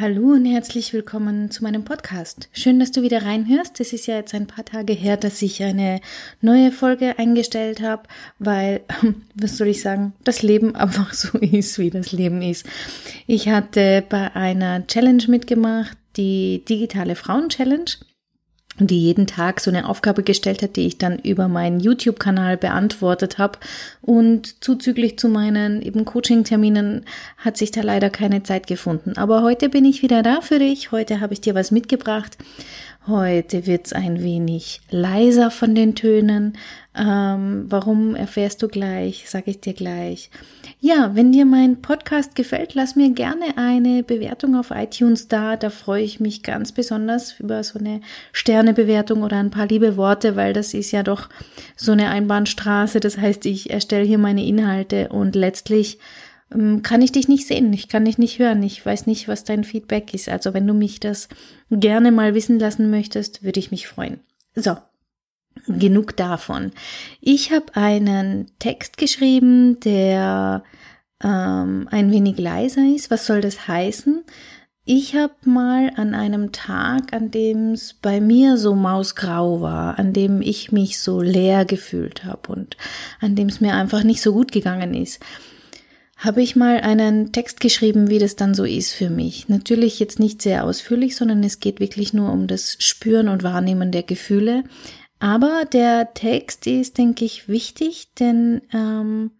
Hallo und herzlich willkommen zu meinem Podcast. Schön, dass du wieder reinhörst. Es ist ja jetzt ein paar Tage her, dass ich eine neue Folge eingestellt habe, weil, was soll ich sagen, das Leben einfach so ist, wie das Leben ist. Ich hatte bei einer Challenge mitgemacht, die digitale Frauen Challenge die jeden Tag so eine Aufgabe gestellt hat, die ich dann über meinen YouTube-Kanal beantwortet habe. Und zuzüglich zu meinen eben Coaching-Terminen hat sich da leider keine Zeit gefunden. Aber heute bin ich wieder da für dich. Heute habe ich dir was mitgebracht. Heute wird's ein wenig leiser von den Tönen. Ähm, warum erfährst du gleich, sage ich dir gleich. Ja, wenn dir mein Podcast gefällt, lass mir gerne eine Bewertung auf iTunes da. Da freue ich mich ganz besonders über so eine Sternebewertung oder ein paar liebe Worte, weil das ist ja doch so eine Einbahnstraße. Das heißt, ich erstelle hier meine Inhalte und letztlich kann ich dich nicht sehen, ich kann dich nicht hören, ich weiß nicht, was dein Feedback ist. Also wenn du mich das gerne mal wissen lassen möchtest, würde ich mich freuen. So, genug davon. Ich habe einen Text geschrieben, der ähm, ein wenig leiser ist. Was soll das heißen? Ich habe mal an einem Tag, an dem es bei mir so mausgrau war, an dem ich mich so leer gefühlt habe und an dem es mir einfach nicht so gut gegangen ist, habe ich mal einen Text geschrieben, wie das dann so ist für mich. Natürlich jetzt nicht sehr ausführlich, sondern es geht wirklich nur um das Spüren und Wahrnehmen der Gefühle. Aber der Text ist, denke ich, wichtig, denn ähm,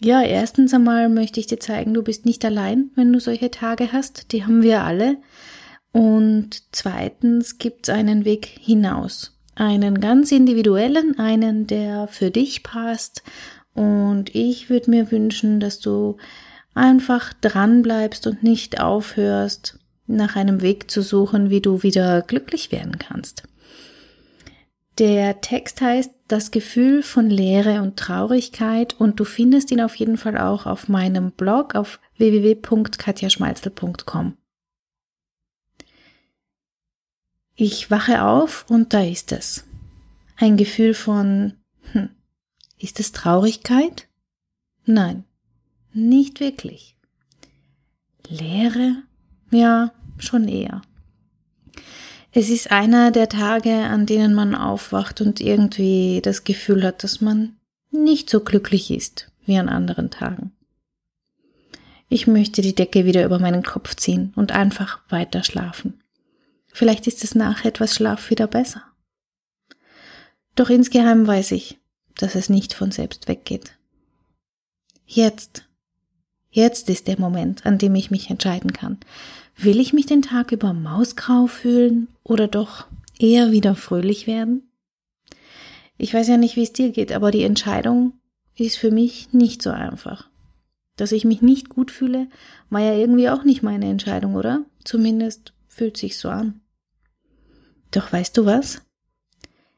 ja, erstens einmal möchte ich dir zeigen, du bist nicht allein, wenn du solche Tage hast. Die haben wir alle. Und zweitens gibt es einen Weg hinaus. Einen ganz individuellen, einen, der für dich passt und ich würde mir wünschen, dass du einfach dran bleibst und nicht aufhörst, nach einem Weg zu suchen, wie du wieder glücklich werden kannst. Der Text heißt Das Gefühl von Leere und Traurigkeit und du findest ihn auf jeden Fall auch auf meinem Blog auf www.katjaschmalzel.com. Ich wache auf und da ist es. Ein Gefühl von, hm, ist es Traurigkeit? Nein, nicht wirklich. Leere? Ja, schon eher. Es ist einer der Tage, an denen man aufwacht und irgendwie das Gefühl hat, dass man nicht so glücklich ist wie an anderen Tagen. Ich möchte die Decke wieder über meinen Kopf ziehen und einfach weiter schlafen. Vielleicht ist es nach etwas Schlaf wieder besser. Doch insgeheim weiß ich, dass es nicht von selbst weggeht. Jetzt, jetzt ist der Moment, an dem ich mich entscheiden kann. Will ich mich den Tag über mausgrau fühlen oder doch eher wieder fröhlich werden? Ich weiß ja nicht, wie es dir geht, aber die Entscheidung ist für mich nicht so einfach. Dass ich mich nicht gut fühle, war ja irgendwie auch nicht meine Entscheidung, oder? Zumindest fühlt sich so an. Doch weißt du was?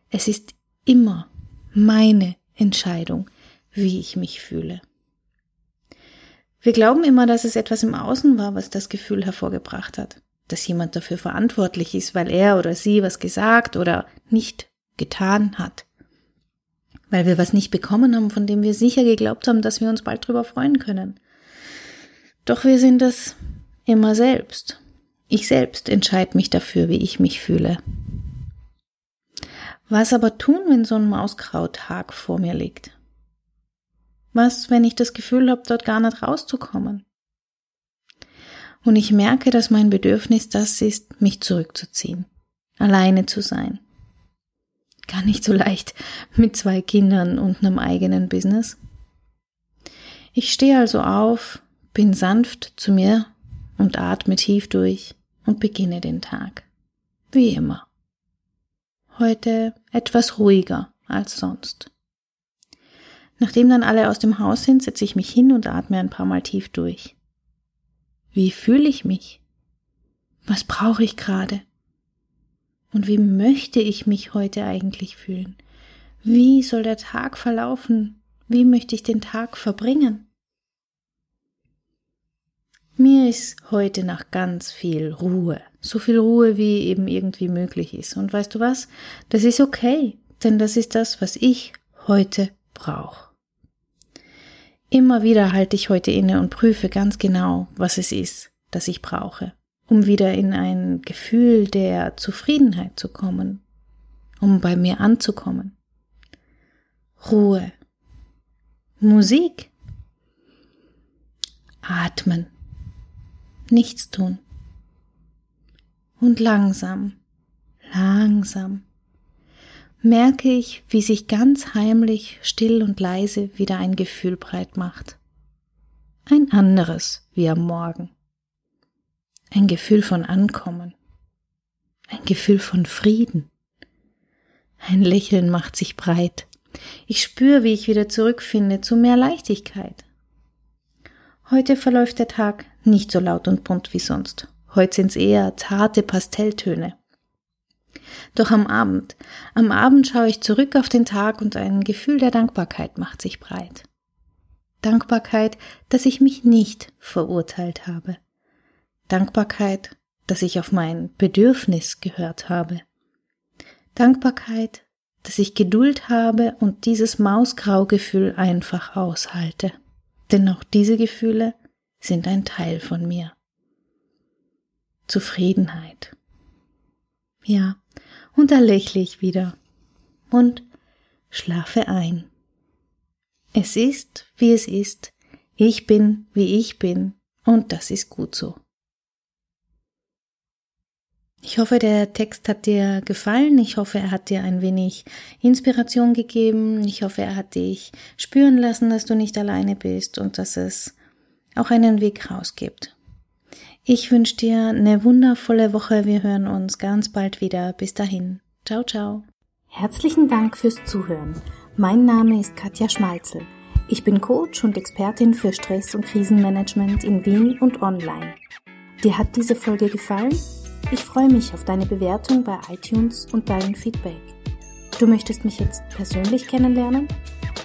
Es ist immer meine Entscheidung, wie ich mich fühle. Wir glauben immer, dass es etwas im Außen war, was das Gefühl hervorgebracht hat, dass jemand dafür verantwortlich ist, weil er oder sie was gesagt oder nicht getan hat, weil wir was nicht bekommen haben, von dem wir sicher geglaubt haben, dass wir uns bald drüber freuen können. Doch wir sind es immer selbst. Ich selbst entscheide mich dafür, wie ich mich fühle. Was aber tun, wenn so ein Mauskrauthag vor mir liegt? Was, wenn ich das Gefühl habe, dort gar nicht rauszukommen? Und ich merke, dass mein Bedürfnis das ist, mich zurückzuziehen, alleine zu sein. Gar nicht so leicht mit zwei Kindern und einem eigenen Business. Ich stehe also auf, bin sanft zu mir und atme tief durch und beginne den Tag. Wie immer heute etwas ruhiger als sonst. Nachdem dann alle aus dem Haus sind, setze ich mich hin und atme ein paar Mal tief durch. Wie fühle ich mich? Was brauche ich gerade? Und wie möchte ich mich heute eigentlich fühlen? Wie soll der Tag verlaufen? Wie möchte ich den Tag verbringen? Mir ist heute nach ganz viel Ruhe. So viel Ruhe, wie eben irgendwie möglich ist. Und weißt du was? Das ist okay, denn das ist das, was ich heute brauche. Immer wieder halte ich heute inne und prüfe ganz genau, was es ist, das ich brauche, um wieder in ein Gefühl der Zufriedenheit zu kommen, um bei mir anzukommen. Ruhe. Musik. Atmen. Nichts tun. Und langsam, langsam merke ich, wie sich ganz heimlich, still und leise wieder ein Gefühl breit macht. Ein anderes wie am Morgen. Ein Gefühl von Ankommen. Ein Gefühl von Frieden. Ein Lächeln macht sich breit. Ich spüre, wie ich wieder zurückfinde zu mehr Leichtigkeit. Heute verläuft der Tag nicht so laut und bunt wie sonst. Heute sind's eher zarte Pastelltöne. Doch am Abend, am Abend schaue ich zurück auf den Tag und ein Gefühl der Dankbarkeit macht sich breit. Dankbarkeit, dass ich mich nicht verurteilt habe. Dankbarkeit, dass ich auf mein Bedürfnis gehört habe. Dankbarkeit, dass ich Geduld habe und dieses Mausgraugefühl einfach aushalte. Denn auch diese Gefühle sind ein Teil von mir. Zufriedenheit. Ja, und da lächle ich wieder und schlafe ein. Es ist, wie es ist, ich bin, wie ich bin, und das ist gut so. Ich hoffe, der Text hat dir gefallen. Ich hoffe, er hat dir ein wenig Inspiration gegeben. Ich hoffe, er hat dich spüren lassen, dass du nicht alleine bist und dass es auch einen Weg raus gibt. Ich wünsche dir eine wundervolle Woche. Wir hören uns ganz bald wieder. Bis dahin. Ciao, ciao. Herzlichen Dank fürs Zuhören. Mein Name ist Katja Schmalzel. Ich bin Coach und Expertin für Stress- und Krisenmanagement in Wien und online. Dir hat diese Folge gefallen? Ich freue mich auf deine Bewertung bei iTunes und dein Feedback. Du möchtest mich jetzt persönlich kennenlernen?